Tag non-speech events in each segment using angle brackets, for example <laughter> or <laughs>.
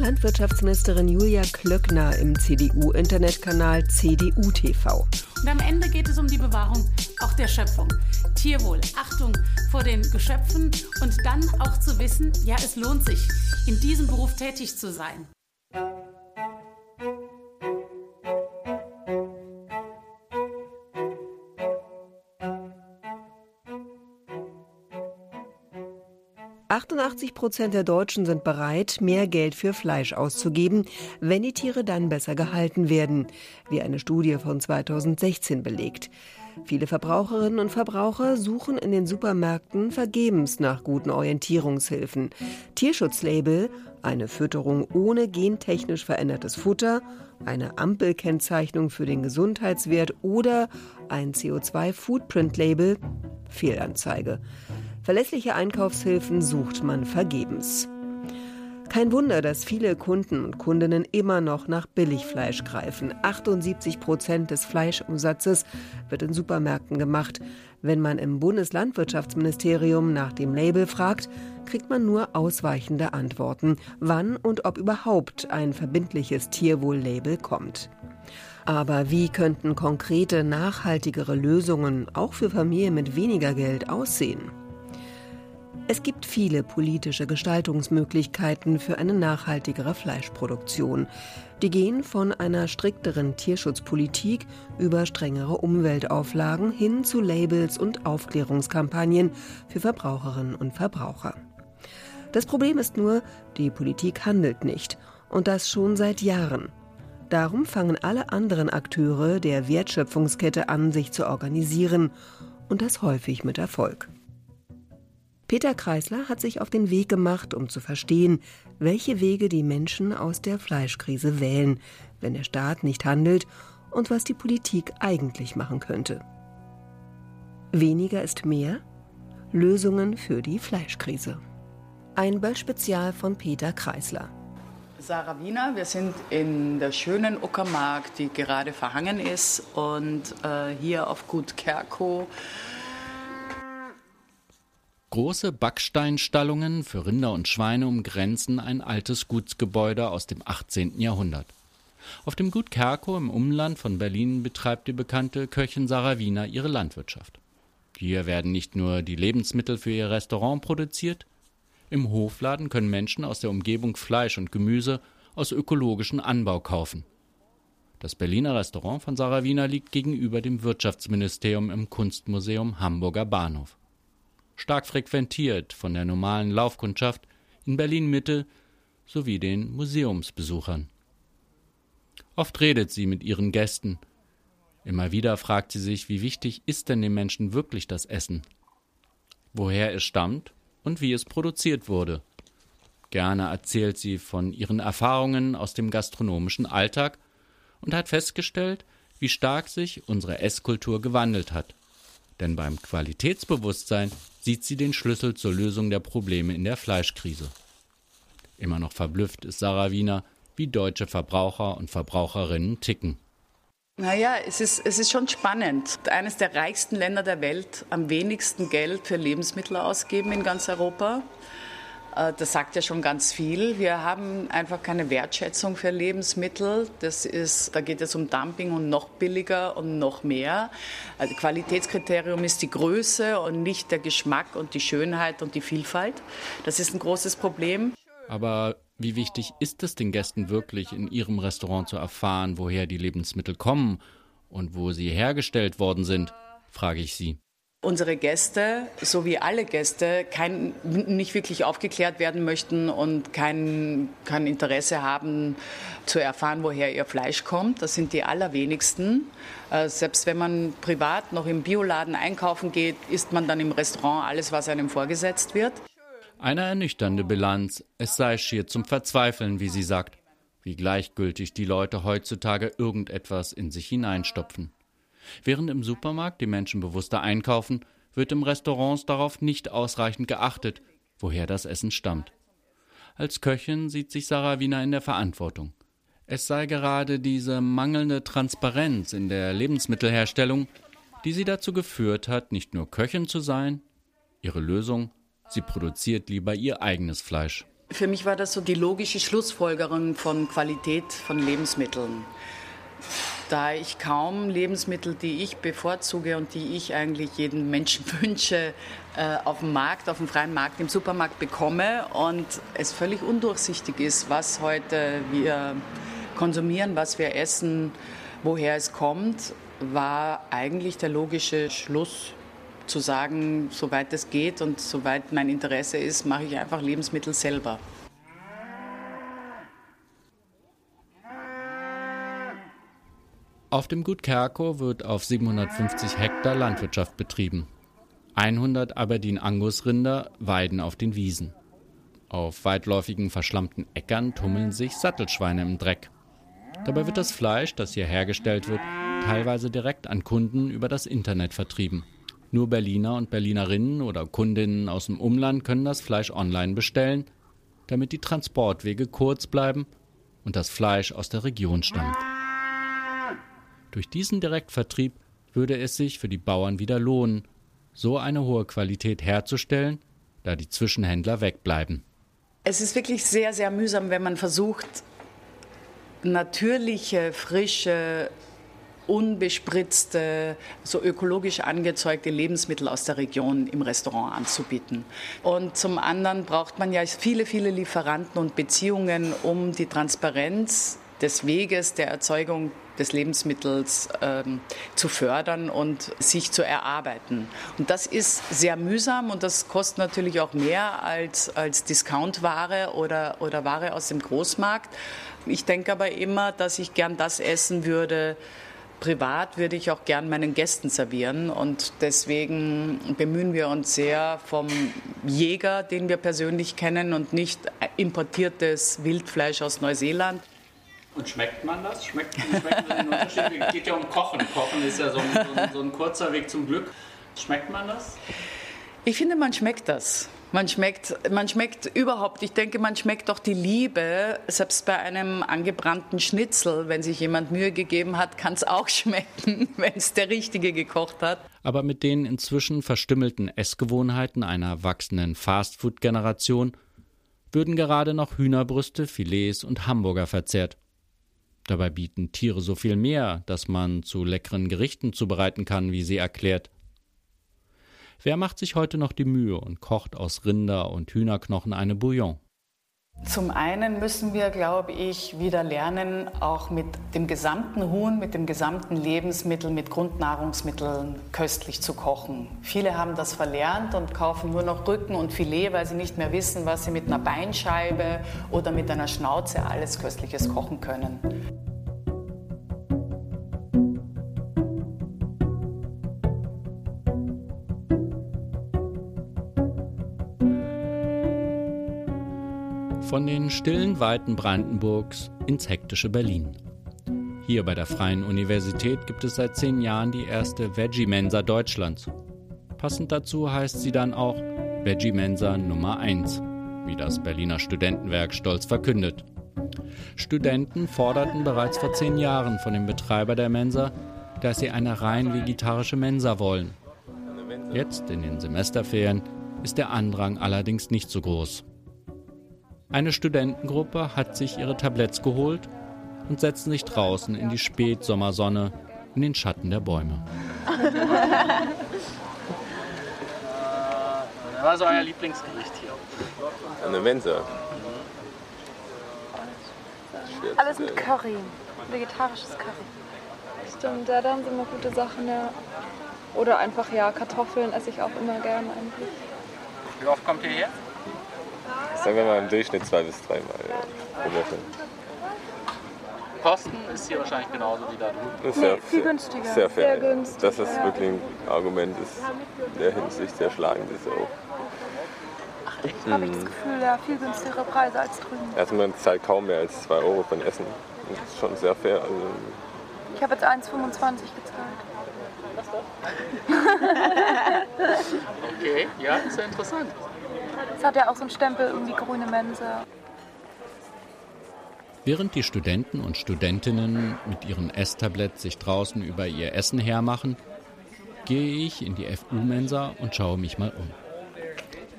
Bundeslandwirtschaftsministerin Julia Klöckner im CDU-Internetkanal CDU TV. Und am Ende geht es um die Bewahrung auch der Schöpfung. Tierwohl, Achtung vor den Geschöpfen und dann auch zu wissen, ja, es lohnt sich, in diesem Beruf tätig zu sein. 88 Prozent der Deutschen sind bereit, mehr Geld für Fleisch auszugeben, wenn die Tiere dann besser gehalten werden, wie eine Studie von 2016 belegt. Viele Verbraucherinnen und Verbraucher suchen in den Supermärkten vergebens nach guten Orientierungshilfen. Tierschutzlabel, eine Fütterung ohne gentechnisch verändertes Futter, eine Ampelkennzeichnung für den Gesundheitswert oder ein CO2-Footprint-Label, Fehlanzeige. Verlässliche Einkaufshilfen sucht man vergebens. Kein Wunder, dass viele Kunden und Kundinnen immer noch nach Billigfleisch greifen. 78 Prozent des Fleischumsatzes wird in Supermärkten gemacht. Wenn man im Bundeslandwirtschaftsministerium nach dem Label fragt, kriegt man nur ausweichende Antworten, wann und ob überhaupt ein verbindliches Tierwohl-Label kommt. Aber wie könnten konkrete, nachhaltigere Lösungen auch für Familien mit weniger Geld aussehen? Es gibt viele politische Gestaltungsmöglichkeiten für eine nachhaltigere Fleischproduktion. Die gehen von einer strikteren Tierschutzpolitik über strengere Umweltauflagen hin zu Labels und Aufklärungskampagnen für Verbraucherinnen und Verbraucher. Das Problem ist nur, die Politik handelt nicht und das schon seit Jahren. Darum fangen alle anderen Akteure der Wertschöpfungskette an, sich zu organisieren und das häufig mit Erfolg. Peter Kreisler hat sich auf den Weg gemacht, um zu verstehen, welche Wege die Menschen aus der Fleischkrise wählen, wenn der Staat nicht handelt und was die Politik eigentlich machen könnte. Weniger ist mehr? Lösungen für die Fleischkrise. Ein Böll-Spezial von Peter Kreisler. Sarah Wiener, wir sind in der schönen Uckermark, die gerade verhangen ist und äh, hier auf Gut Kerko Große Backsteinstallungen für Rinder und Schweine umgrenzen ein altes Gutsgebäude aus dem 18. Jahrhundert. Auf dem Gut Kerkow im Umland von Berlin betreibt die bekannte Köchin Sarah Wiener ihre Landwirtschaft. Hier werden nicht nur die Lebensmittel für ihr Restaurant produziert, im Hofladen können Menschen aus der Umgebung Fleisch und Gemüse aus ökologischen Anbau kaufen. Das Berliner Restaurant von Sarah Wiener liegt gegenüber dem Wirtschaftsministerium im Kunstmuseum Hamburger Bahnhof stark frequentiert von der normalen Laufkundschaft in Berlin Mitte sowie den Museumsbesuchern. Oft redet sie mit ihren Gästen. Immer wieder fragt sie sich, wie wichtig ist denn den Menschen wirklich das Essen? Woher es stammt und wie es produziert wurde. Gerne erzählt sie von ihren Erfahrungen aus dem gastronomischen Alltag und hat festgestellt, wie stark sich unsere Esskultur gewandelt hat. Denn beim Qualitätsbewusstsein sieht sie den Schlüssel zur Lösung der Probleme in der Fleischkrise. Immer noch verblüfft ist Sarah Wiener, wie deutsche Verbraucher und Verbraucherinnen ticken. Naja, es ist, es ist schon spannend. Eines der reichsten Länder der Welt, am wenigsten Geld für Lebensmittel ausgeben in ganz Europa. Äh, das sagt ja schon ganz viel. Wir haben einfach keine Wertschätzung für Lebensmittel. Das ist, da geht es um Dumping und noch billiger und noch mehr. Also Qualitätskriterium ist die Größe und nicht der Geschmack und die Schönheit und die Vielfalt. Das ist ein großes Problem. Aber wie wichtig ist es den Gästen wirklich, in ihrem Restaurant zu erfahren, woher die Lebensmittel kommen und wo sie hergestellt worden sind, frage ich sie unsere Gäste, so wie alle Gäste, kein, nicht wirklich aufgeklärt werden möchten und kein, kein Interesse haben zu erfahren, woher ihr Fleisch kommt. Das sind die allerwenigsten. Äh, selbst wenn man privat noch im Bioladen einkaufen geht, isst man dann im Restaurant alles, was einem vorgesetzt wird. Eine ernüchternde Bilanz. Es sei schier zum Verzweifeln, wie sie sagt. Wie gleichgültig die Leute heutzutage irgendetwas in sich hineinstopfen. Während im Supermarkt die Menschen bewusster einkaufen, wird im Restaurants darauf nicht ausreichend geachtet, woher das Essen stammt. Als Köchin sieht sich Sarah Wiener in der Verantwortung. Es sei gerade diese mangelnde Transparenz in der Lebensmittelherstellung, die sie dazu geführt hat, nicht nur Köchin zu sein, Ihre Lösung? Sie produziert lieber ihr eigenes Fleisch. Für mich war das so die logische Schlussfolgerung von Qualität von Lebensmitteln. Da ich kaum Lebensmittel, die ich bevorzuge und die ich eigentlich jedem Menschen <laughs> wünsche, äh, auf dem Markt, auf dem freien Markt, im Supermarkt bekomme und es völlig undurchsichtig ist, was heute wir konsumieren, was wir essen, woher es kommt, war eigentlich der logische Schluss zu sagen, soweit es geht und soweit mein Interesse ist, mache ich einfach Lebensmittel selber. Auf dem Gut Kerko wird auf 750 Hektar Landwirtschaft betrieben. 100 Aberdeen-Angus-Rinder weiden auf den Wiesen. Auf weitläufigen verschlammten Äckern tummeln sich Sattelschweine im Dreck. Dabei wird das Fleisch, das hier hergestellt wird, teilweise direkt an Kunden über das Internet vertrieben. Nur Berliner und Berlinerinnen oder Kundinnen aus dem Umland können das Fleisch online bestellen, damit die Transportwege kurz bleiben und das Fleisch aus der Region stammt. Durch diesen Direktvertrieb würde es sich für die Bauern wieder lohnen, so eine hohe Qualität herzustellen, da die Zwischenhändler wegbleiben. Es ist wirklich sehr, sehr mühsam, wenn man versucht, natürliche, frische unbespritzte, so ökologisch angezeugte Lebensmittel aus der Region im Restaurant anzubieten. Und zum anderen braucht man ja viele, viele Lieferanten und Beziehungen, um die Transparenz des Weges der Erzeugung des Lebensmittels ähm, zu fördern und sich zu erarbeiten. Und das ist sehr mühsam und das kostet natürlich auch mehr als, als Discountware oder, oder Ware aus dem Großmarkt. Ich denke aber immer, dass ich gern das essen würde, privat würde ich auch gern meinen Gästen servieren und deswegen bemühen wir uns sehr vom Jäger, den wir persönlich kennen und nicht importiertes Wildfleisch aus Neuseeland. Und schmeckt man das? Schmeckt, schmeckt man den Unterschied? Es geht ja um Kochen. Kochen ist ja so ein, so, ein, so ein kurzer Weg zum Glück. Schmeckt man das? Ich finde, man schmeckt das. Man schmeckt, man schmeckt überhaupt, ich denke, man schmeckt doch die Liebe, selbst bei einem angebrannten Schnitzel, wenn sich jemand Mühe gegeben hat, kann es auch <laughs> schmecken, wenn es der Richtige gekocht hat. Aber mit den inzwischen verstümmelten Essgewohnheiten einer wachsenden Fastfood-Generation würden gerade noch Hühnerbrüste, Filets und Hamburger verzehrt. Dabei bieten Tiere so viel mehr, dass man zu leckeren Gerichten zubereiten kann, wie sie erklärt. Wer macht sich heute noch die Mühe und kocht aus Rinder- und Hühnerknochen eine Bouillon? Zum einen müssen wir, glaube ich, wieder lernen, auch mit dem gesamten Huhn, mit dem gesamten Lebensmittel, mit Grundnahrungsmitteln köstlich zu kochen. Viele haben das verlernt und kaufen nur noch Rücken und Filet, weil sie nicht mehr wissen, was sie mit einer Beinscheibe oder mit einer Schnauze alles Köstliches kochen können. Von den stillen Weiten Brandenburgs ins hektische Berlin. Hier bei der Freien Universität gibt es seit zehn Jahren die erste Veggie-Mensa Deutschlands. Passend dazu heißt sie dann auch Veggie-Mensa Nummer 1, wie das Berliner Studentenwerk stolz verkündet. Studenten forderten bereits vor zehn Jahren von dem Betreiber der Mensa, dass sie eine rein vegetarische Mensa wollen. Jetzt in den Semesterferien ist der Andrang allerdings nicht so groß. Eine Studentengruppe hat sich ihre Tabletts geholt und setzen sich draußen in die Spätsommersonne in den Schatten der Bäume. Was ist euer Lieblingsgericht hier? Eine Mensa. Alles mit Curry. Vegetarisches Curry. Stimmt, ja, da haben sie immer gute Sachen, ja. Oder einfach, ja, Kartoffeln esse ich auch immer gerne eigentlich. Wie oft kommt ihr her? Sagen wir mal im Durchschnitt zwei bis dreimal pro Woche. Kosten ist hier wahrscheinlich genauso wie da drüben. Das sehr, Nee, viel günstiger. Sehr fair. Sehr ja. günstig, Das ist ja. wirklich ein Argument, das in der Hinsicht sehr schlagend ist auch. Habe ich das Gefühl, ja, viel günstigere Preise als drüben. Also man zahlt kaum mehr als 2 Euro für ein Essen. Das ist schon sehr fair. Also Ich habe jetzt 1,25 gezahlt. <laughs> Okay, ja, ist ja interessant. Es hat ja auch so einen Stempel die grüne Mensa. Während die Studenten und Studentinnen mit ihren Esstabletts sich draußen über ihr Essen hermachen, gehe ich in die FU-Mensa und schaue mich mal um.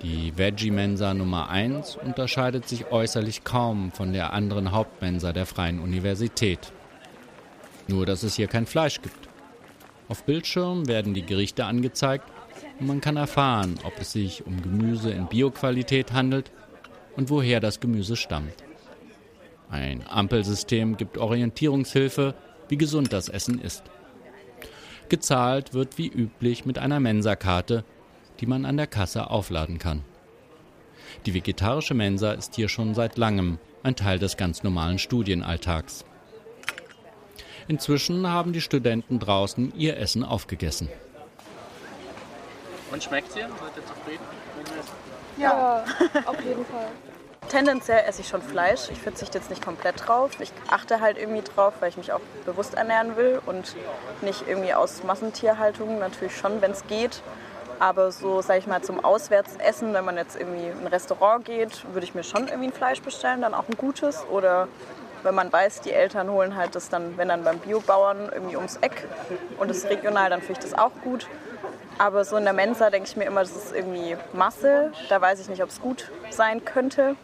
Die Veggie-Mensa Nummer 1 unterscheidet sich äußerlich kaum von der anderen Hauptmensa der Freien Universität. Nur, dass es hier kein Fleisch gibt. Auf Bildschirmen werden die Gerichte angezeigt und man kann erfahren, ob es sich um Gemüse in Bioqualität handelt und woher das Gemüse stammt. Ein Ampelsystem gibt Orientierungshilfe, wie gesund das Essen ist. Gezahlt wird wie üblich mit einer Mensa-Karte, die man an der Kasse aufladen kann. Die vegetarische Mensa ist hier schon seit langem ein Teil des ganz normalen Studienalltags. Inzwischen haben die Studenten draußen ihr Essen aufgegessen. Und schmeckt ihr? Seid ihr zufrieden? Ja, auf jeden Fall. Tendenziell esse ich schon Fleisch. Ich verzichte jetzt nicht komplett drauf. Ich achte halt irgendwie drauf, weil ich mich auch bewusst ernähren will und nicht irgendwie aus Massentierhaltung. Natürlich schon, wenn es geht. Aber so, sag ich mal, zum Auswärtsessen, wenn man jetzt irgendwie in ein Restaurant geht, würde ich mir schon irgendwie ein Fleisch bestellen, dann auch ein gutes. Oder wenn man weiß, die Eltern holen halt das dann, wenn dann beim Biobauern irgendwie ums Eck und das ist regional, dann finde ich das auch gut. Aber so in der Mensa denke ich mir immer, das ist irgendwie Masse. Da weiß ich nicht, ob es gut sein könnte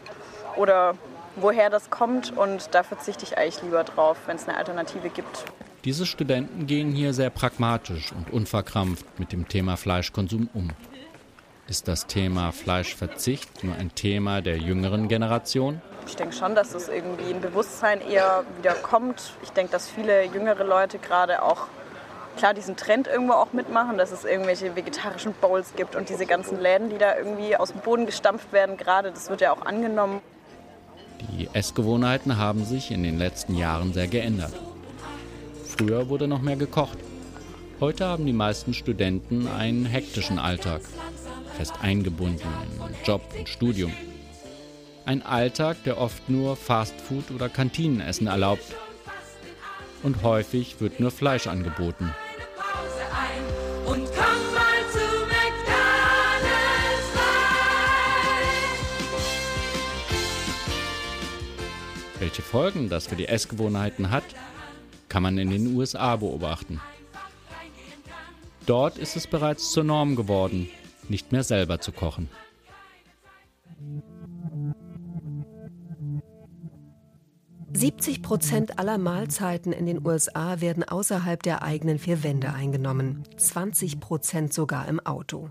oder woher das kommt. Und da verzichte ich eigentlich lieber drauf, wenn es eine Alternative gibt. Diese Studenten gehen hier sehr pragmatisch und unverkrampft mit dem Thema Fleischkonsum um. Ist das Thema Fleischverzicht nur ein Thema der jüngeren Generation? Ich denke schon, dass es irgendwie ein Bewusstsein eher wieder kommt. Ich denke, dass viele jüngere Leute gerade auch klar diesen Trend irgendwo auch mitmachen, dass es irgendwelche vegetarischen Bowls gibt und diese ganzen Läden, die da irgendwie aus dem Boden gestampft werden, gerade das wird ja auch angenommen. Die Essgewohnheiten haben sich in den letzten Jahren sehr geändert. Früher wurde noch mehr gekocht. Heute haben die meisten Studenten einen hektischen Alltag fest eingebunden in Job und Studium. Ein Alltag, der oft nur Fastfood oder Kantinenessen erlaubt. Und häufig wird nur Fleisch angeboten. Welche Folgen das für die Essgewohnheiten hat, kann man in den USA beobachten. Dort ist es bereits zur Norm geworden, nicht mehr selber zu kochen. »70 Prozent aller Mahlzeiten in den USA werden außerhalb der eigenen vier Wände eingenommen, 20 Prozent sogar im Auto.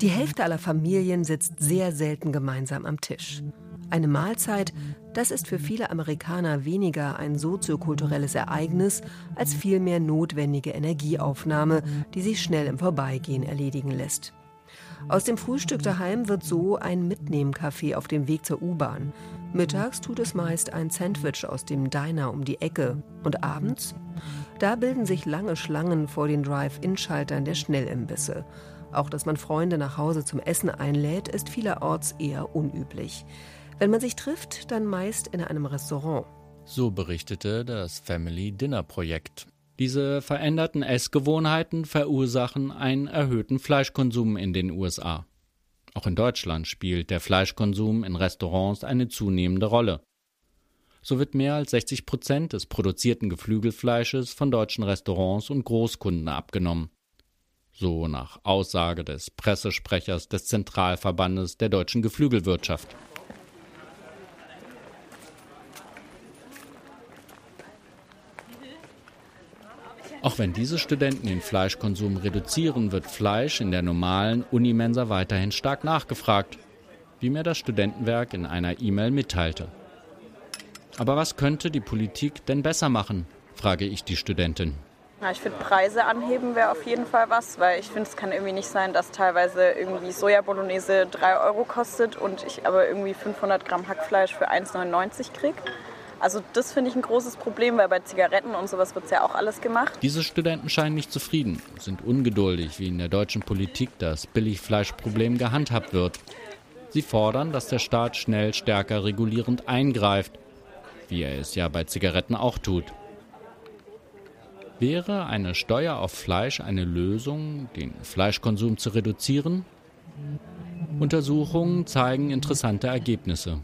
Die Hälfte aller Familien sitzt sehr selten gemeinsam am Tisch. Eine Mahlzeit, das ist für viele Amerikaner weniger ein soziokulturelles Ereignis als vielmehr notwendige Energieaufnahme, die sich schnell im Vorbeigehen erledigen lässt. Aus dem Frühstück daheim wird so ein Mitnehmkaffee auf dem Weg zur U-Bahn. Mittags tut es meist ein Sandwich aus dem Diner um die Ecke. Und abends? Da bilden sich lange Schlangen vor den Drive-In-Schaltern der Schnellimbisse. Auch dass man Freunde nach Hause zum Essen einlädt, ist vielerorts eher unüblich. Wenn man sich trifft, dann meist in einem Restaurant. So berichtete das Family Dinner Projekt. Diese veränderten Essgewohnheiten verursachen einen erhöhten Fleischkonsum in den USA. Auch in Deutschland spielt der Fleischkonsum in Restaurants eine zunehmende Rolle. So wird mehr als 60 Prozent des produzierten Geflügelfleisches von deutschen Restaurants und Großkunden abgenommen. So nach Aussage des Pressesprechers des Zentralverbandes der deutschen Geflügelwirtschaft. Auch wenn diese Studenten den Fleischkonsum reduzieren, wird Fleisch in der normalen Unimensa weiterhin stark nachgefragt, wie mir das Studentenwerk in einer E-Mail mitteilte. Aber was könnte die Politik denn besser machen, frage ich die Studentin. Ja, ich finde, Preise anheben wäre auf jeden Fall was, weil ich finde, es kann irgendwie nicht sein, dass teilweise irgendwie Sojabolognese 3 Euro kostet und ich aber irgendwie 500 Gramm Hackfleisch für 1,99 kriege. Also das finde ich ein großes Problem, weil bei Zigaretten und sowas wird ja auch alles gemacht. Diese Studenten scheinen nicht zufrieden, sind ungeduldig, wie in der deutschen Politik das Billigfleischproblem gehandhabt wird. Sie fordern, dass der Staat schnell stärker regulierend eingreift, wie er es ja bei Zigaretten auch tut. Wäre eine Steuer auf Fleisch eine Lösung, den Fleischkonsum zu reduzieren? Untersuchungen zeigen interessante Ergebnisse.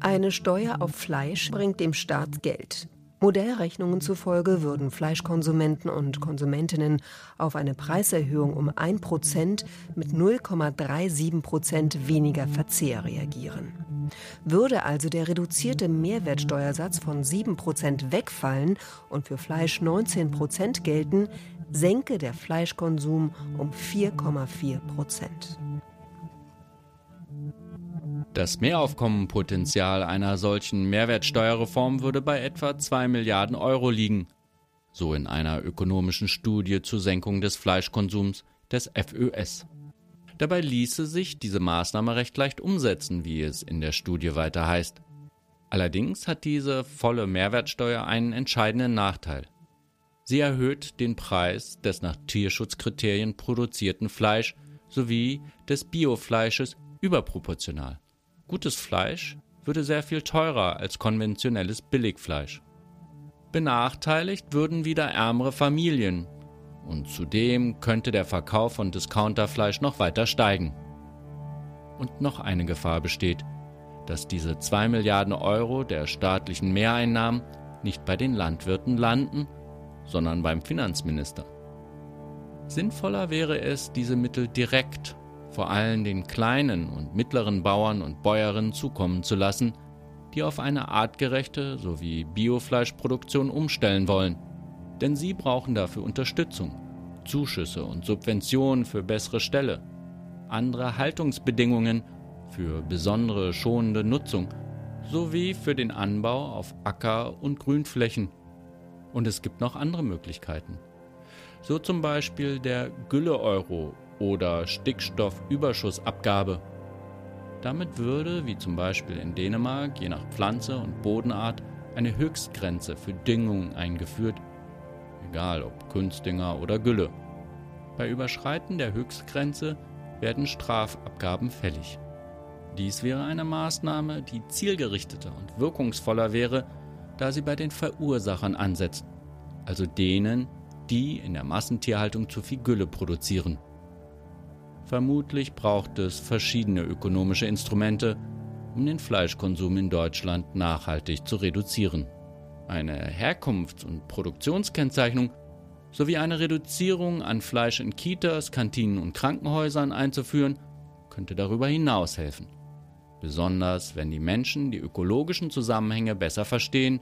Eine Steuer auf Fleisch bringt dem Staat Geld. Modellrechnungen zufolge würden Fleischkonsumenten und Konsumentinnen auf eine Preiserhöhung um 1% mit 0,37% weniger Verzehr reagieren. Würde also der reduzierte Mehrwertsteuersatz von 7% wegfallen und für Fleisch 19% gelten, senke der Fleischkonsum um 4,4%. Das Mehraufkommenpotenzial einer solchen Mehrwertsteuerreform würde bei etwa 2 Milliarden Euro liegen, so in einer ökonomischen Studie zur Senkung des Fleischkonsums des FÖS. Dabei ließe sich diese Maßnahme recht leicht umsetzen, wie es in der Studie weiter heißt. Allerdings hat diese volle Mehrwertsteuer einen entscheidenden Nachteil. Sie erhöht den Preis des nach Tierschutzkriterien produzierten Fleisch sowie des Biofleisches überproportional. Gutes Fleisch würde sehr viel teurer als konventionelles Billigfleisch. Benachteiligt würden wieder ärmere Familien. Und zudem könnte der Verkauf von Discounterfleisch noch weiter steigen. Und noch eine Gefahr besteht, dass diese 2 Milliarden Euro der staatlichen Mehreinnahmen nicht bei den Landwirten landen, sondern beim Finanzminister. Sinnvoller wäre es, diese Mittel direkt vor allem den kleinen und mittleren Bauern und Bäuerinnen zukommen zu lassen, die auf eine artgerechte sowie Biofleischproduktion umstellen wollen. Denn sie brauchen dafür Unterstützung, Zuschüsse und Subventionen für bessere Ställe, andere Haltungsbedingungen für besondere schonende Nutzung sowie für den Anbau auf Acker- und Grünflächen. Und es gibt noch andere Möglichkeiten. So zum Beispiel der Gülle-Euro oder Stickstoffüberschussabgabe. Damit würde, wie zum Beispiel in Dänemark, je nach Pflanze und Bodenart eine Höchstgrenze für Düngung eingeführt, egal ob Kunstdünger oder Gülle. Bei Überschreiten der Höchstgrenze werden Strafabgaben fällig. Dies wäre eine Maßnahme, die zielgerichteter und wirkungsvoller wäre, da sie bei den Verursachern ansetzt, also denen, die in der Massentierhaltung zu viel Gülle produzieren. Vermutlich braucht es verschiedene ökonomische Instrumente, um den Fleischkonsum in Deutschland nachhaltig zu reduzieren. Eine Herkunfts- und Produktionskennzeichnung sowie eine Reduzierung an Fleisch in Kitas, Kantinen und Krankenhäusern einzuführen, könnte darüber hinaus helfen. Besonders wenn die Menschen die ökologischen Zusammenhänge besser verstehen,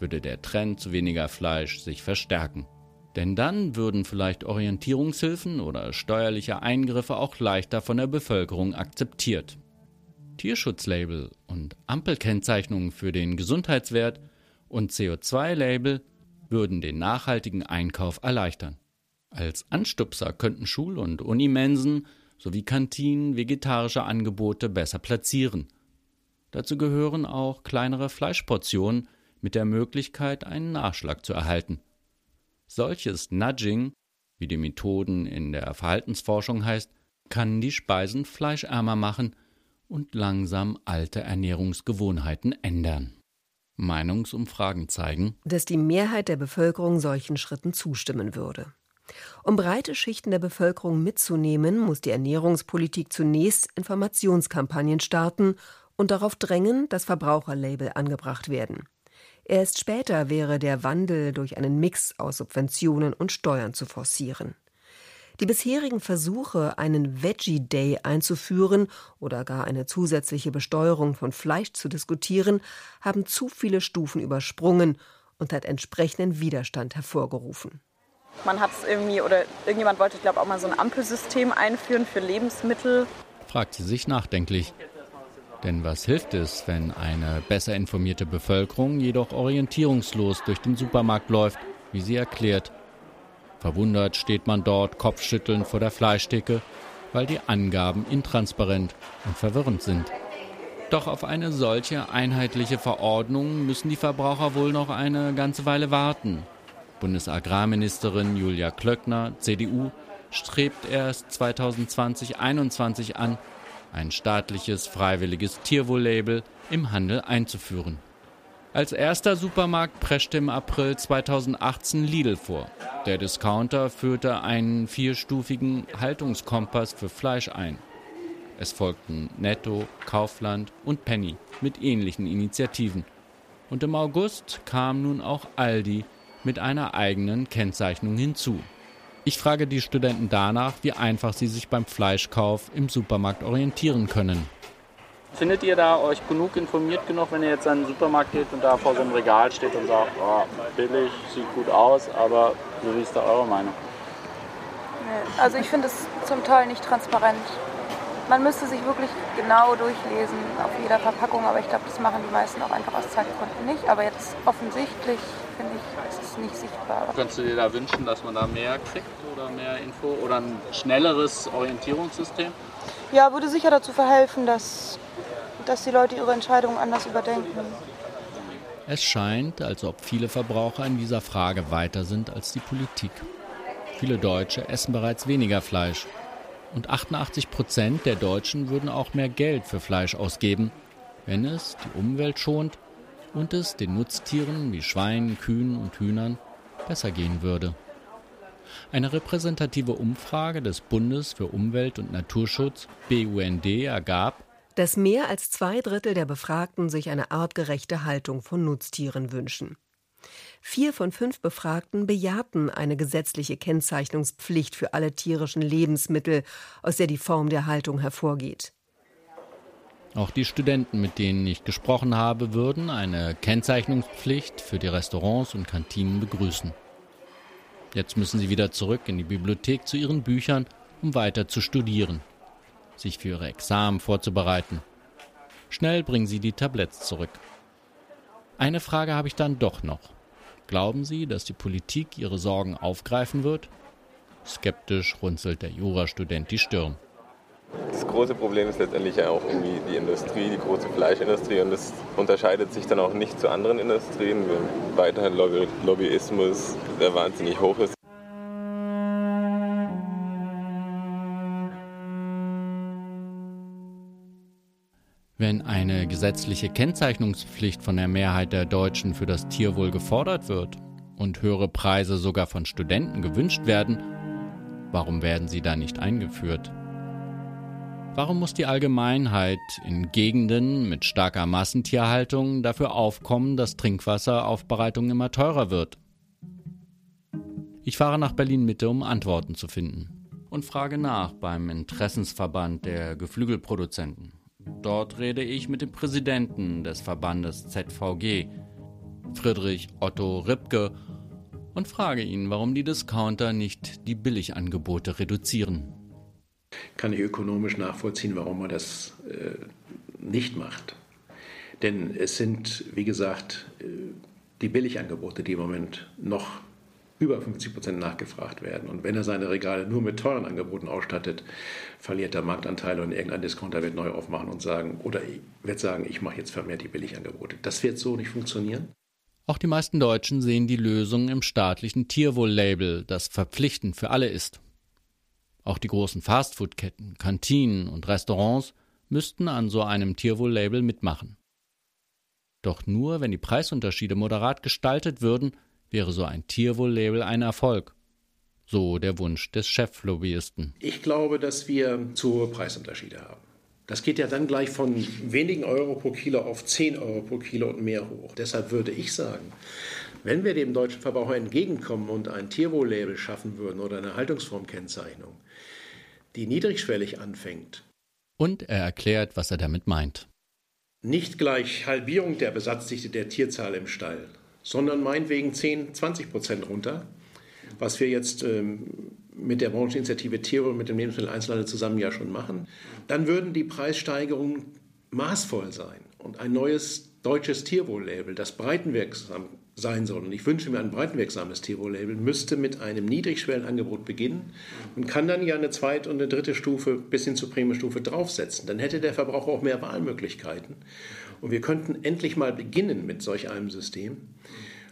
würde der Trend zu weniger Fleisch sich verstärken. Denn dann würden vielleicht Orientierungshilfen oder steuerliche Eingriffe auch leichter von der Bevölkerung akzeptiert. Tierschutzlabel und Ampelkennzeichnungen für den Gesundheitswert und CO2-Label würden den nachhaltigen Einkauf erleichtern. Als Anstupser könnten Schul- und Unimensen sowie Kantinen vegetarische Angebote besser platzieren. Dazu gehören auch kleinere Fleischportionen mit der Möglichkeit, einen Nachschlag zu erhalten. Solches Nudging, wie die Methoden in der Verhaltensforschung heißt, kann die Speisen fleischärmer machen und langsam alte Ernährungsgewohnheiten ändern. Meinungsumfragen zeigen, dass die Mehrheit der Bevölkerung solchen Schritten zustimmen würde. Um breite Schichten der Bevölkerung mitzunehmen, muss die Ernährungspolitik zunächst Informationskampagnen starten und darauf drängen, dass Verbraucherlabel angebracht werden. Erst später wäre der Wandel durch einen Mix aus Subventionen und Steuern zu forcieren. Die bisherigen Versuche, einen Veggie Day einzuführen oder gar eine zusätzliche Besteuerung von Fleisch zu diskutieren, haben zu viele Stufen übersprungen und hat entsprechenden Widerstand hervorgerufen. Man hat es irgendwie, oder irgendjemand wollte, glaube ich, auch mal so ein Ampelsystem einführen für Lebensmittel. Fragt sie sich nachdenklich. Denn was hilft es, wenn eine besser informierte Bevölkerung jedoch orientierungslos durch den Supermarkt läuft, wie sie erklärt? Verwundert steht man dort kopfschüttelnd vor der Fleischtheke, weil die Angaben intransparent und verwirrend sind. Doch auf eine solche einheitliche Verordnung müssen die Verbraucher wohl noch eine ganze Weile warten. Bundesagrarministerin Julia Klöckner, CDU, strebt erst 2020-21 an, ein staatliches freiwilliges Tierwohl-Label im Handel einzuführen. Als erster Supermarkt preschte im April 2018 Lidl vor. Der Discounter führte einen vierstufigen Haltungskompass für Fleisch ein. Es folgten Netto, Kaufland und Penny mit ähnlichen Initiativen. Und im August kam nun auch Aldi mit einer eigenen Kennzeichnung hinzu. Ich frage die Studenten danach, wie einfach sie sich beim Fleischkauf im Supermarkt orientieren können. Findet ihr da euch genug informiert genug, wenn ihr jetzt an den Supermarkt geht und da vor so einem Regal steht und sagt, oh, billig, sieht gut aus, aber wie ist da eure Meinung? Also ich finde es zum Teil nicht transparent. Man müsste sich wirklich genau durchlesen auf jeder Verpackung, aber ich glaube, das machen die meisten auch einfach aus Zeitgründen nicht. Aber jetzt offensichtlich finde ich, ist es nicht sichtbar. Könntest du dir da wünschen, dass man da mehr kriegt oder mehr Info oder ein schnelleres Orientierungssystem? Ja, würde sicher dazu verhelfen, dass, dass die Leute ihre Entscheidungen anders überdenken. Es scheint, als ob viele Verbraucher in dieser Frage weiter sind als die Politik. Viele Deutsche essen bereits weniger Fleisch und 88 Prozent der Deutschen würden auch mehr Geld für Fleisch ausgeben, wenn es die Umwelt schont und es den Nutztieren wie Schweinen, Kühen und Hühnern besser gehen würde. Eine repräsentative Umfrage des Bundes für Umwelt und Naturschutz BUND ergab, dass mehr als zwei Drittel der Befragten sich eine artgerechte Haltung von Nutztieren wünschen. Vier von fünf Befragten bejahten eine gesetzliche Kennzeichnungspflicht für alle tierischen Lebensmittel, aus der die Form der Haltung hervorgeht. Auch die Studenten, mit denen ich gesprochen habe, würden eine Kennzeichnungspflicht für die Restaurants und Kantinen begrüßen. Jetzt müssen sie wieder zurück in die Bibliothek zu ihren Büchern, um weiter zu studieren, sich für ihre Examen vorzubereiten. Schnell bringen sie die Tabletts zurück. Eine Frage habe ich dann doch noch. Glauben Sie, dass die Politik Ihre Sorgen aufgreifen wird? Skeptisch runzelt der Jurastudent die Stirn. Das große Problem ist letztendlich ja auch irgendwie die Industrie, die große Fleischindustrie und das unterscheidet sich dann auch nicht zu anderen Industrien. Haben weiterhin Lobby Lobbyismus, der wahnsinnig hoch ist. Wenn eine gesetzliche Kennzeichnungspflicht von der Mehrheit der Deutschen für das Tierwohl gefordert wird und höhere Preise sogar von Studenten gewünscht werden, warum werden sie da nicht eingeführt? Warum muss die Allgemeinheit in Gegenden mit starker Massentierhaltung dafür aufkommen, dass Trinkwasseraufbereitung immer teurer wird? Ich fahre nach Berlin Mitte, um Antworten zu finden und frage nach beim Interessensverband der Geflügelproduzenten. Dort rede ich mit dem Präsidenten des Verbandes ZVG, Friedrich Otto Ripke, und frage ihn, warum die Discounter nicht die Billigangebote reduzieren. Kann ich ökonomisch nachvollziehen, warum man das äh, nicht macht. Denn es sind, wie gesagt, äh, die Billigangebote, die im Moment noch über 50 Prozent nachgefragt werden. Und wenn er seine Regale nur mit teuren Angeboten ausstattet, verliert er Marktanteile und irgendein Discounter wird neu aufmachen und sagen, oder wird sagen, ich mache jetzt vermehrt die Billigangebote. Das wird so nicht funktionieren. Auch die meisten Deutschen sehen die Lösung im staatlichen Tierwohl-Label, das verpflichtend für alle ist. Auch die großen Fastfood-Ketten, Kantinen und Restaurants müssten an so einem Tierwohl-Label mitmachen. Doch nur, wenn die Preisunterschiede moderat gestaltet würden, wäre so ein Tierwohl-Label ein Erfolg. So der Wunsch des Cheflobbyisten. Ich glaube, dass wir zu hohe Preisunterschiede haben. Das geht ja dann gleich von wenigen Euro pro Kilo auf 10 Euro pro Kilo und mehr hoch. Deshalb würde ich sagen, wenn wir dem deutschen Verbraucher entgegenkommen und ein Tierwohl-Label schaffen würden oder eine Haltungsformkennzeichnung, die niedrigschwellig anfängt. Und er erklärt, was er damit meint. Nicht gleich Halbierung der Besatzdichte der Tierzahl im Stall, sondern meinetwegen 10, 20 Prozent runter, was wir jetzt ähm, mit der Brancheninitiative Tierwohl mit dem Lebensmitteleinzelhandel zusammen ja schon machen, dann würden die Preissteigerungen maßvoll sein und ein neues deutsches Tierwohl-Label, das breitenwirksam sein soll, und ich wünsche mir ein breitenwirksames Tierwohl-Label, müsste mit einem Niedrigschwellenangebot beginnen und kann dann ja eine zweite und eine dritte Stufe bis hin zur Premiumstufe draufsetzen. Dann hätte der Verbraucher auch mehr Wahlmöglichkeiten und wir könnten endlich mal beginnen mit solch einem System.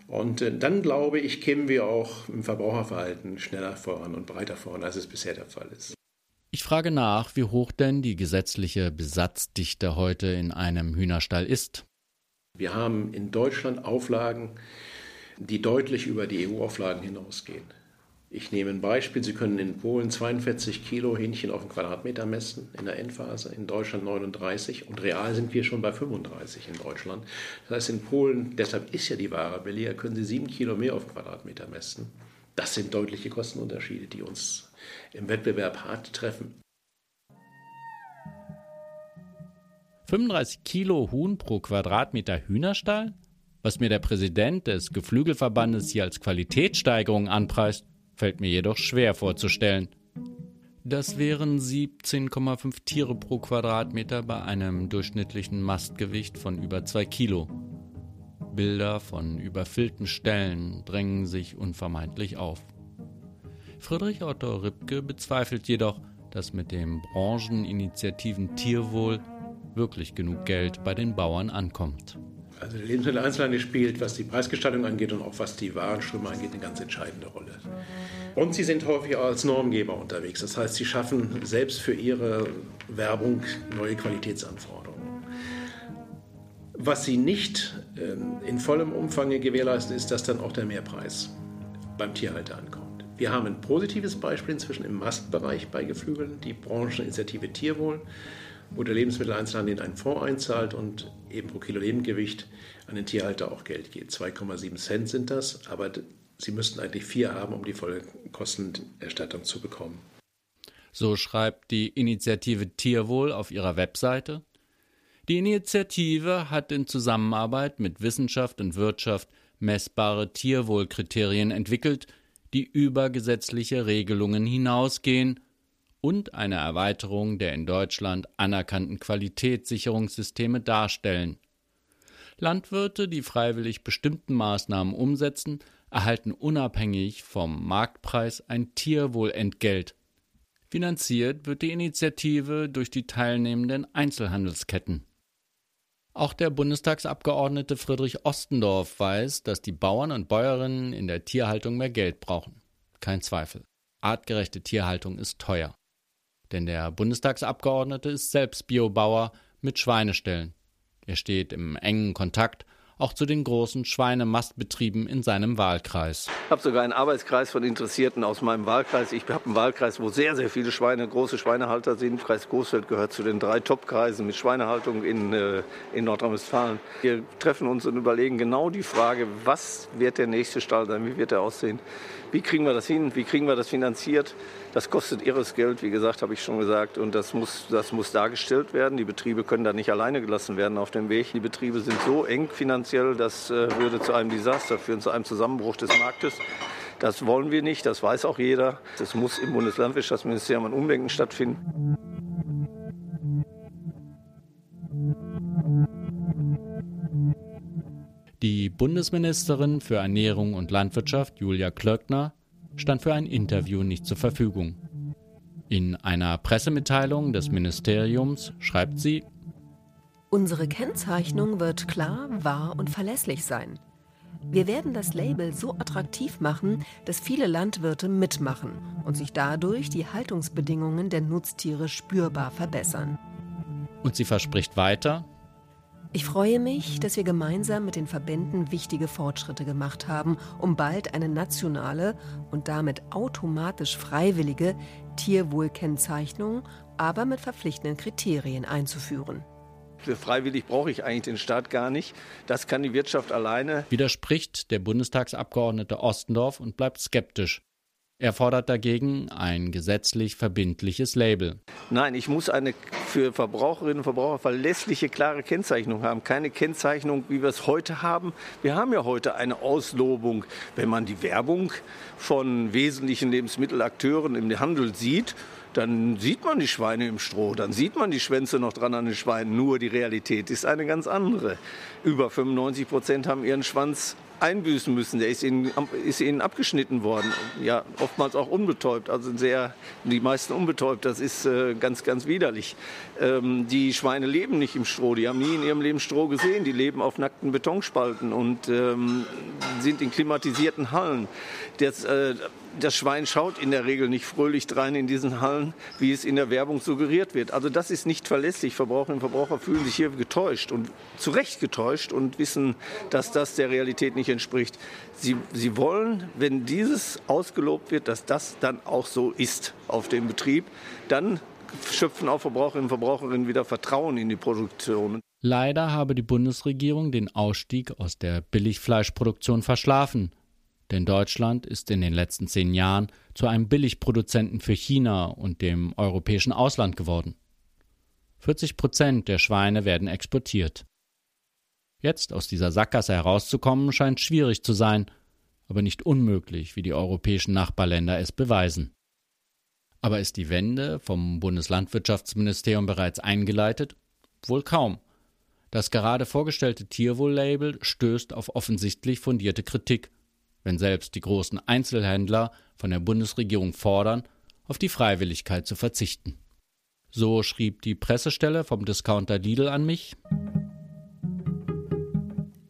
Und äh, dann glaube ich, kämen wir auch im Verbraucherverhalten schneller voran und breiter voran, als es bisher der Fall ist. Ich frage nach, wie hoch denn die gesetzliche Besatzdichte heute in einem Hühnerstall ist. Wir haben in Deutschland Auflagen, die deutlich über die EU-Auflagen hinausgehen. Ich nehme ein Beispiel. Sie können in Polen 42 Kilo Hähnchen auf den Quadratmeter messen in der Endphase, in Deutschland 39 und real sind wir schon bei 35 in Deutschland. Das heißt, in Polen, deshalb ist ja die Ware billiger, können Sie 7 Kilo mehr auf den Quadratmeter messen. Das sind deutliche Kostenunterschiede, die uns im Wettbewerb hart treffen. 35 Kilo Huhn pro Quadratmeter Hühnerstall? Was mir der Präsident des Geflügelverbandes hier als Qualitätssteigerung anpreist, fällt mir jedoch schwer vorzustellen. Das wären 17,5 Tiere pro Quadratmeter bei einem durchschnittlichen Mastgewicht von über 2 Kilo. Bilder von überfüllten Ställen drängen sich unvermeidlich auf. Friedrich Otto Ripke bezweifelt jedoch, dass mit den Brancheninitiativen Tierwohl wirklich genug Geld bei den Bauern ankommt. Also der Lebensmitteleinzelhandel spielt, was die Preisgestaltung angeht und auch was die Warenströme angeht, eine ganz entscheidende Rolle. Und sie sind häufig auch als Normgeber unterwegs. Das heißt, sie schaffen selbst für ihre Werbung neue Qualitätsanforderungen. Was sie nicht ähm, in vollem Umfang gewährleisten, ist, dass dann auch der Mehrpreis beim Tierhalter ankommt. Wir haben ein positives Beispiel inzwischen im Mastbereich bei Geflügeln, die Brancheninitiative Tierwohl wo der Lebensmitteleinzelhandel in einen Fonds einzahlt und eben pro Kilo Lebendgewicht an den Tierhalter auch Geld geht. 2,7 Cent sind das, aber sie müssten eigentlich vier haben, um die volle Kostenerstattung zu bekommen. So schreibt die Initiative Tierwohl auf ihrer Webseite. Die Initiative hat in Zusammenarbeit mit Wissenschaft und Wirtschaft messbare Tierwohlkriterien entwickelt, die über gesetzliche Regelungen hinausgehen und eine Erweiterung der in Deutschland anerkannten Qualitätssicherungssysteme darstellen. Landwirte, die freiwillig bestimmten Maßnahmen umsetzen, erhalten unabhängig vom Marktpreis ein Tierwohlentgelt. Finanziert wird die Initiative durch die teilnehmenden Einzelhandelsketten. Auch der Bundestagsabgeordnete Friedrich Ostendorf weiß, dass die Bauern und Bäuerinnen in der Tierhaltung mehr Geld brauchen. Kein Zweifel. Artgerechte Tierhaltung ist teuer. Denn der Bundestagsabgeordnete ist selbst Biobauer mit Schweineställen. Er steht im engen Kontakt auch zu den großen Schweinemastbetrieben in seinem Wahlkreis. Ich habe sogar einen Arbeitskreis von Interessierten aus meinem Wahlkreis. Ich habe einen Wahlkreis, wo sehr, sehr viele Schweine, große Schweinehalter sind. Kreis Coesfeld gehört zu den drei Top-Kreisen mit Schweinehaltung in, äh, in Nordrhein-Westfalen. Wir treffen uns und überlegen genau die Frage, was wird der nächste Stall sein, wie wird er aussehen, wie kriegen wir das hin, wie kriegen wir das finanziert. Das kostet irres Geld, wie gesagt, habe ich schon gesagt. Und das muss, das muss dargestellt werden. Die Betriebe können da nicht alleine gelassen werden auf dem Weg. Die Betriebe sind so eng finanziell, das äh, würde zu einem Desaster führen, zu einem Zusammenbruch des Marktes. Das wollen wir nicht, das weiß auch jeder. Es muss im Bundeslandwirtschaftsministerium ein Umdenken stattfinden. Die Bundesministerin für Ernährung und Landwirtschaft, Julia Klöckner, stand für ein Interview nicht zur Verfügung. In einer Pressemitteilung des Ministeriums schreibt sie, Unsere Kennzeichnung wird klar, wahr und verlässlich sein. Wir werden das Label so attraktiv machen, dass viele Landwirte mitmachen und sich dadurch die Haltungsbedingungen der Nutztiere spürbar verbessern. Und sie verspricht weiter, ich freue mich, dass wir gemeinsam mit den Verbänden wichtige Fortschritte gemacht haben, um bald eine nationale und damit automatisch freiwillige Tierwohlkennzeichnung, aber mit verpflichtenden Kriterien einzuführen. Für freiwillig brauche ich eigentlich den Staat gar nicht. Das kann die Wirtschaft alleine. Widerspricht der Bundestagsabgeordnete Ostendorf und bleibt skeptisch. Er fordert dagegen ein gesetzlich verbindliches Label. Nein, ich muss eine für Verbraucherinnen und Verbraucher verlässliche, klare Kennzeichnung haben. Keine Kennzeichnung, wie wir es heute haben. Wir haben ja heute eine Auslobung. Wenn man die Werbung von wesentlichen Lebensmittelakteuren im Handel sieht, dann sieht man die Schweine im Stroh, dann sieht man die Schwänze noch dran an den Schweinen. Nur die Realität ist eine ganz andere. Über 95 Prozent haben ihren Schwanz einbüßen müssen. Der ist ihnen, ist ihnen abgeschnitten worden. Ja, oftmals auch unbetäubt. Also sehr, die meisten unbetäubt. Das ist äh, ganz, ganz widerlich. Ähm, die Schweine leben nicht im Stroh. Die haben nie in ihrem Leben Stroh gesehen. Die leben auf nackten Betonspalten und ähm, sind in klimatisierten Hallen. Das, äh, das Schwein schaut in der Regel nicht fröhlich drein in diesen Hallen, wie es in der Werbung suggeriert wird. Also das ist nicht verlässlich. Verbraucherinnen und Verbraucher fühlen sich hier getäuscht und zu Recht getäuscht und wissen, dass das der Realität nicht entspricht. Sie, sie wollen, wenn dieses ausgelobt wird, dass das dann auch so ist auf dem Betrieb, dann schöpfen auch Verbraucherinnen und Verbraucherinnen wieder Vertrauen in die Produktion. Leider habe die Bundesregierung den Ausstieg aus der Billigfleischproduktion verschlafen. Denn Deutschland ist in den letzten zehn Jahren zu einem Billigproduzenten für China und dem europäischen Ausland geworden. 40 Prozent der Schweine werden exportiert. Jetzt aus dieser Sackgasse herauszukommen scheint schwierig zu sein, aber nicht unmöglich, wie die europäischen Nachbarländer es beweisen. Aber ist die Wende vom Bundeslandwirtschaftsministerium bereits eingeleitet? Wohl kaum. Das gerade vorgestellte Tierwohl-Label stößt auf offensichtlich fundierte Kritik, wenn selbst die großen Einzelhändler von der Bundesregierung fordern, auf die Freiwilligkeit zu verzichten. So schrieb die Pressestelle vom Discounter Lidl an mich.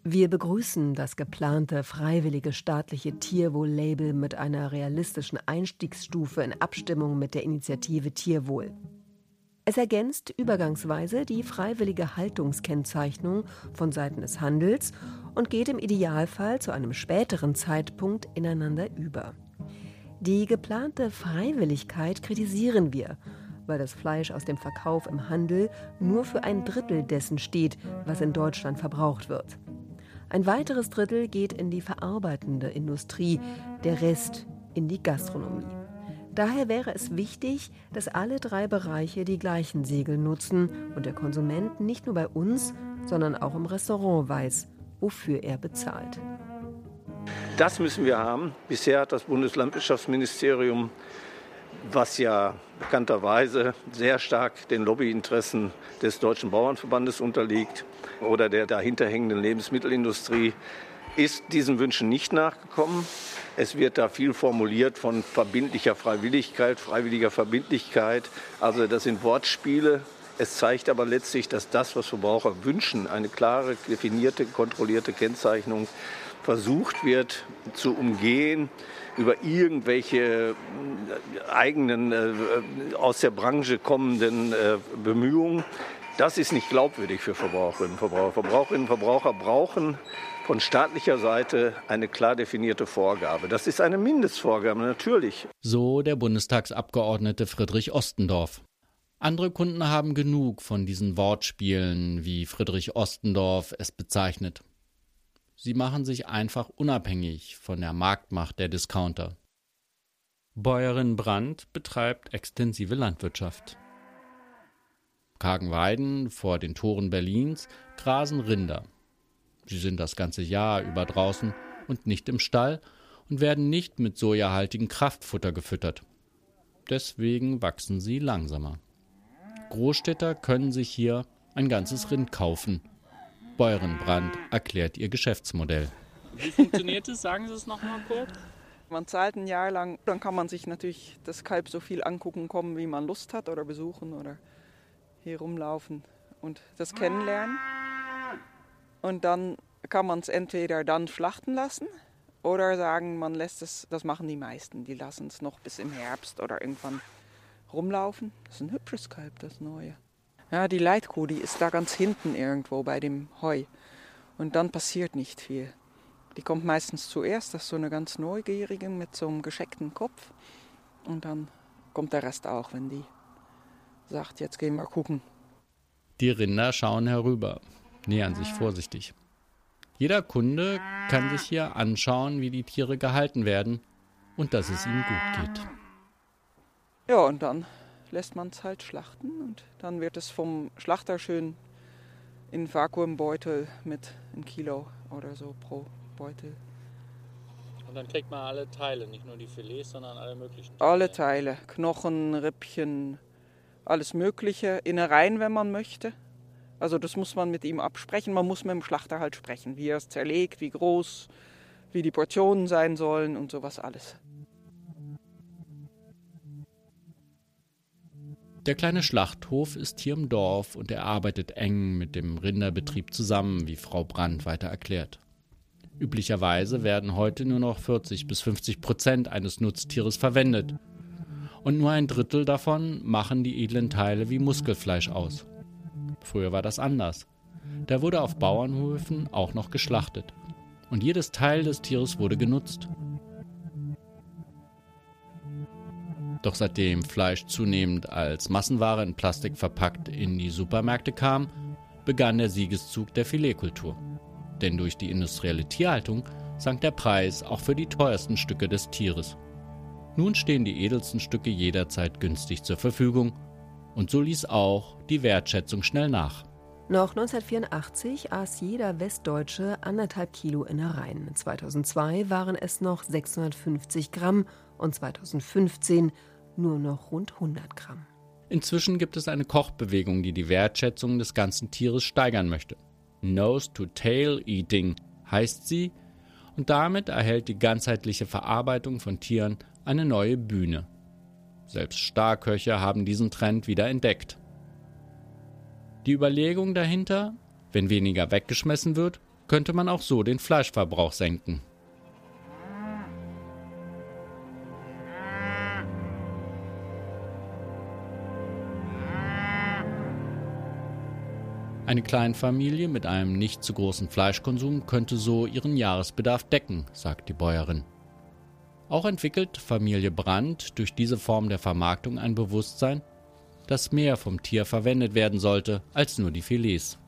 Wir begrüßen das geplante freiwillige staatliche Tierwohl-Label mit einer realistischen Einstiegsstufe in Abstimmung mit der Initiative Tierwohl. Es ergänzt übergangsweise die freiwillige Haltungskennzeichnung von Seiten des Handels und geht im Idealfall zu einem späteren Zeitpunkt ineinander über. Die geplante Freiwilligkeit kritisieren wir, weil das Fleisch aus dem Verkauf im Handel nur für ein Drittel dessen steht, was in Deutschland verbraucht wird. Ein weiteres Drittel geht in die verarbeitende Industrie, der Rest in die Gastronomie. Daher wäre es wichtig, dass alle drei Bereiche die gleichen Segel nutzen und der Konsument nicht nur bei uns, sondern auch im Restaurant weiß, wofür er bezahlt. Das müssen wir haben. Bisher hat das Bundeslandwirtschaftsministerium, was ja bekannterweise sehr stark den Lobbyinteressen des Deutschen Bauernverbandes unterliegt, oder der dahinterhängenden Lebensmittelindustrie ist diesen Wünschen nicht nachgekommen. Es wird da viel formuliert von verbindlicher Freiwilligkeit, freiwilliger Verbindlichkeit. Also das sind Wortspiele. Es zeigt aber letztlich, dass das, was Verbraucher wünschen, eine klare, definierte, kontrollierte Kennzeichnung, versucht wird zu umgehen über irgendwelche äh, eigenen, äh, aus der Branche kommenden äh, Bemühungen. Das ist nicht glaubwürdig für Verbraucherinnen und Verbraucher. Verbraucherinnen und Verbraucher brauchen von staatlicher Seite eine klar definierte Vorgabe. Das ist eine Mindestvorgabe, natürlich. So der Bundestagsabgeordnete Friedrich Ostendorf. Andere Kunden haben genug von diesen Wortspielen, wie Friedrich Ostendorf es bezeichnet. Sie machen sich einfach unabhängig von der Marktmacht der Discounter. Bäuerin Brandt betreibt extensive Landwirtschaft kargen Weiden vor den Toren Berlins grasen Rinder. Sie sind das ganze Jahr über draußen und nicht im Stall und werden nicht mit sojahaltigem Kraftfutter gefüttert. Deswegen wachsen sie langsamer. Großstädter können sich hier ein ganzes Rind kaufen. Bäuerenbrand erklärt ihr Geschäftsmodell. Wie funktioniert es? Sagen Sie es noch mal kurz. Man zahlt ein Jahr lang, dann kann man sich natürlich das Kalb so viel angucken kommen, wie man Lust hat oder besuchen oder hier rumlaufen und das kennenlernen. Und dann kann man es entweder dann schlachten lassen oder sagen, man lässt es, das machen die meisten, die lassen es noch bis im Herbst oder irgendwann rumlaufen. Das ist ein hübsches Kalb, das neue. Ja, die Leitkuh, die ist da ganz hinten irgendwo bei dem Heu. Und dann passiert nicht viel. Die kommt meistens zuerst, das ist so eine ganz neugierige mit so einem gescheckten Kopf. Und dann kommt der Rest auch, wenn die sagt, jetzt gehen wir gucken. Die Rinder schauen herüber, nähern sich vorsichtig. Jeder Kunde kann sich hier anschauen, wie die Tiere gehalten werden und dass es ihnen gut geht. Ja, und dann lässt man es halt schlachten und dann wird es vom Schlachter schön in Vakuumbeutel mit einem Kilo oder so pro Beutel. Und dann kriegt man alle Teile, nicht nur die Filets, sondern alle möglichen Teile. Alle Teile, Knochen, Rippchen, alles Mögliche, Innereien, wenn man möchte. Also das muss man mit ihm absprechen. Man muss mit dem Schlachter halt sprechen, wie er es zerlegt, wie groß, wie die Portionen sein sollen und sowas alles. Der kleine Schlachthof ist hier im Dorf und er arbeitet eng mit dem Rinderbetrieb zusammen, wie Frau Brandt weiter erklärt. Üblicherweise werden heute nur noch 40 bis 50 Prozent eines Nutztieres verwendet und nur ein Drittel davon machen die edlen Teile wie Muskelfleisch aus. Früher war das anders. Da wurde auf Bauernhöfen auch noch geschlachtet. Und jedes Teil des Tieres wurde genutzt. Doch seitdem Fleisch zunehmend als Massenware in Plastik verpackt in die Supermärkte kam, begann der Siegeszug der Filetkultur. Denn durch die industrielle Tierhaltung sank der Preis auch für die teuersten Stücke des Tieres. Nun stehen die edelsten Stücke jederzeit günstig zur Verfügung und so ließ auch die Wertschätzung schnell nach. Noch 1984 aß jeder Westdeutsche anderthalb Kilo Innereien. 2002 waren es noch 650 Gramm und 2015 nur noch rund 100 Gramm. Inzwischen gibt es eine Kochbewegung, die die Wertschätzung des ganzen Tieres steigern möchte. Nose-to-Tail-Eating heißt sie und damit erhält die ganzheitliche Verarbeitung von Tieren eine neue Bühne. Selbst Starköche haben diesen Trend wieder entdeckt. Die Überlegung dahinter, wenn weniger weggeschmissen wird, könnte man auch so den Fleischverbrauch senken. Eine Kleinfamilie mit einem nicht zu großen Fleischkonsum könnte so ihren Jahresbedarf decken, sagt die Bäuerin. Auch entwickelt Familie Brandt durch diese Form der Vermarktung ein Bewusstsein, dass mehr vom Tier verwendet werden sollte als nur die Filets.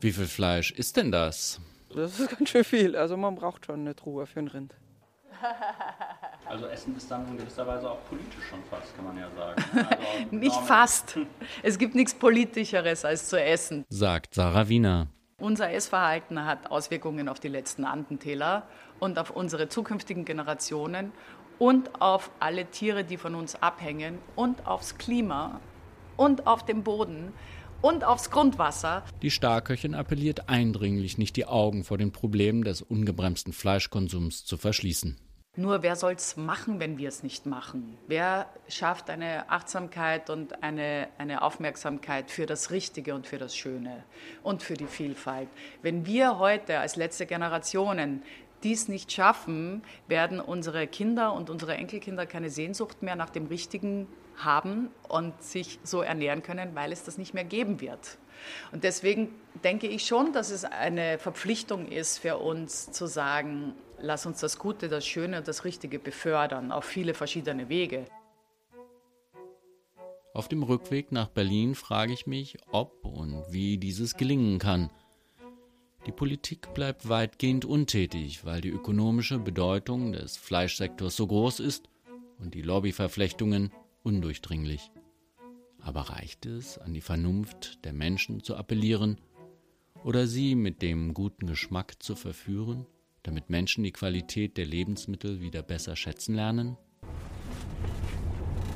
Wie viel Fleisch ist denn das? Das ist ganz schön viel. Also man braucht schon eine Truhe für ein Rind. <laughs> Also Essen ist dann in gewisser Weise auch politisch schon fast, kann man ja sagen. <laughs> Also Nicht fast. Es gibt nichts Politischeres als zu essen, sagt Sarah Wiener. Unser Essverhalten hat Auswirkungen auf die letzten Andentäler und auf unsere zukünftigen Generationen und auf alle Tiere, die von uns abhängen und aufs Klima und auf den Boden und aufs Grundwasser. Die Starköchin appelliert eindringlich, nicht die Augen vor den Problemen des ungebremsten Fleischkonsums zu verschließen. Nur wer soll es machen, wenn wir es nicht machen? Wer schafft eine Achtsamkeit und eine, eine Aufmerksamkeit für das Richtige und für das Schöne und für die Vielfalt? Wenn wir heute als letzte Generationen dies nicht schaffen, werden unsere Kinder und unsere Enkelkinder keine Sehnsucht mehr nach dem Richtigen haben und sich so ernähren können, weil es das nicht mehr geben wird. Und deswegen denke ich schon, dass es eine Verpflichtung ist für uns zu sagen, lass uns das Gute, das Schöne und das Richtige befördern auf viele verschiedene Wege. Auf dem Rückweg nach Berlin frage ich mich, ob und wie dieses gelingen kann. Die Politik bleibt weitgehend untätig, weil die ökonomische Bedeutung des Fleischsektors so groß ist und die Lobbyverflechtungen undurchdringlich. Aber reicht es, an die Vernunft der Menschen zu appellieren oder sie mit dem guten Geschmack zu verführen? damit Menschen die Qualität der Lebensmittel wieder besser schätzen lernen?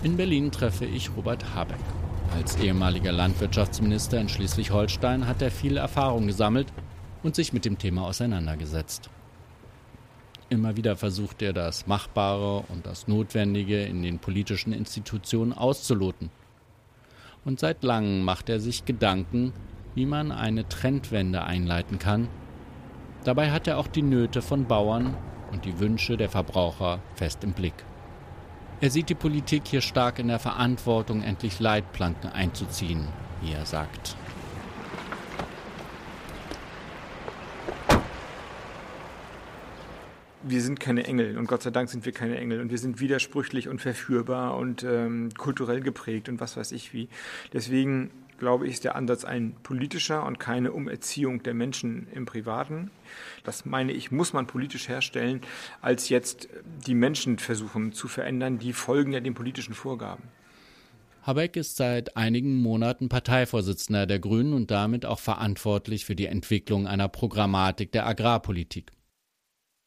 In Berlin treffe ich Robert Habeck. Als ehemaliger Landwirtschaftsminister in Schleswig-Holstein hat er viel Erfahrung gesammelt und sich mit dem Thema auseinandergesetzt. Immer wieder versucht er das Machbare und das Notwendige in den politischen Institutionen auszuloten. Und seit langem macht er sich Gedanken, wie man eine Trendwende einleiten kann, Dabei hat er auch die Nöte von Bauern und die Wünsche der Verbraucher fest im Blick. Er sieht die Politik hier stark in der Verantwortung, endlich Leitplanken einzuziehen, wie er sagt. Wir sind keine Engel und Gott sei Dank sind wir keine Engel und wir sind widersprüchlich und verführbar und ähm, kulturell geprägt und was weiß ich wie. Deswegen glaube ich, ist der Ansatz ein politischer und keine Umerziehung der Menschen im Privaten. Das meine ich, muss man politisch herstellen, als jetzt die Menschen versuchen zu verändern. Die folgen ja den politischen Vorgaben. Habeck ist seit einigen Monaten Parteivorsitzender der Grünen und damit auch verantwortlich für die Entwicklung einer Programmatik der Agrarpolitik.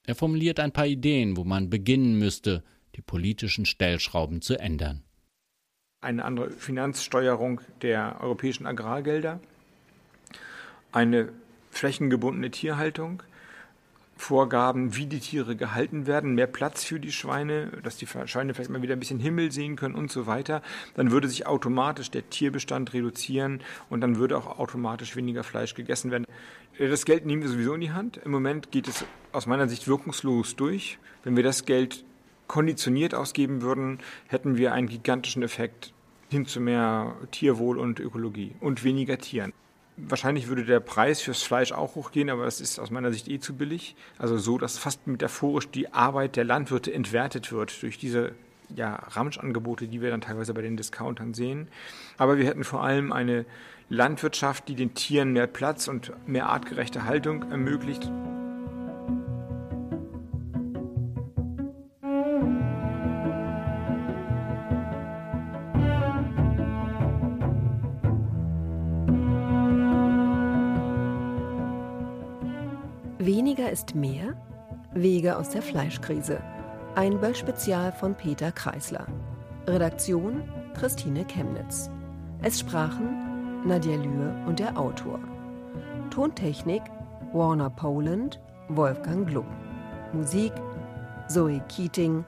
Er formuliert ein paar Ideen, wo man beginnen müsste, die politischen Stellschrauben zu ändern. Eine andere Finanzsteuerung der europäischen Agrargelder, eine flächengebundene Tierhaltung, Vorgaben, wie die Tiere gehalten werden, mehr Platz für die Schweine, dass die Schweine vielleicht mal wieder ein bisschen Himmel sehen können und so weiter, dann würde sich automatisch der Tierbestand reduzieren und dann würde auch automatisch weniger Fleisch gegessen werden. Das Geld nehmen wir sowieso in die Hand. Im Moment geht es aus meiner Sicht wirkungslos durch. Wenn wir das Geld konditioniert ausgeben würden, hätten wir einen gigantischen Effekt hin zu mehr Tierwohl und Ökologie und weniger Tieren. Wahrscheinlich würde der Preis fürs Fleisch auch hochgehen, aber das ist aus meiner Sicht eh zu billig. Also so, dass fast metaphorisch die Arbeit der Landwirte entwertet wird durch diese ja, Ramschangebote, die wir dann teilweise bei den Discountern sehen. Aber wir hätten vor allem eine Landwirtschaft, die den Tieren mehr Platz und mehr artgerechte Haltung ermöglicht. Ist mehr? Wege aus der Fleischkrise. Ein Böll-Spezial von Peter Kreisler. Redaktion Christine Chemnitz. Es sprachen Nadja Lühr und der Autor. Tontechnik Warner Poland, Wolfgang Glub. Musik Zoe Keating,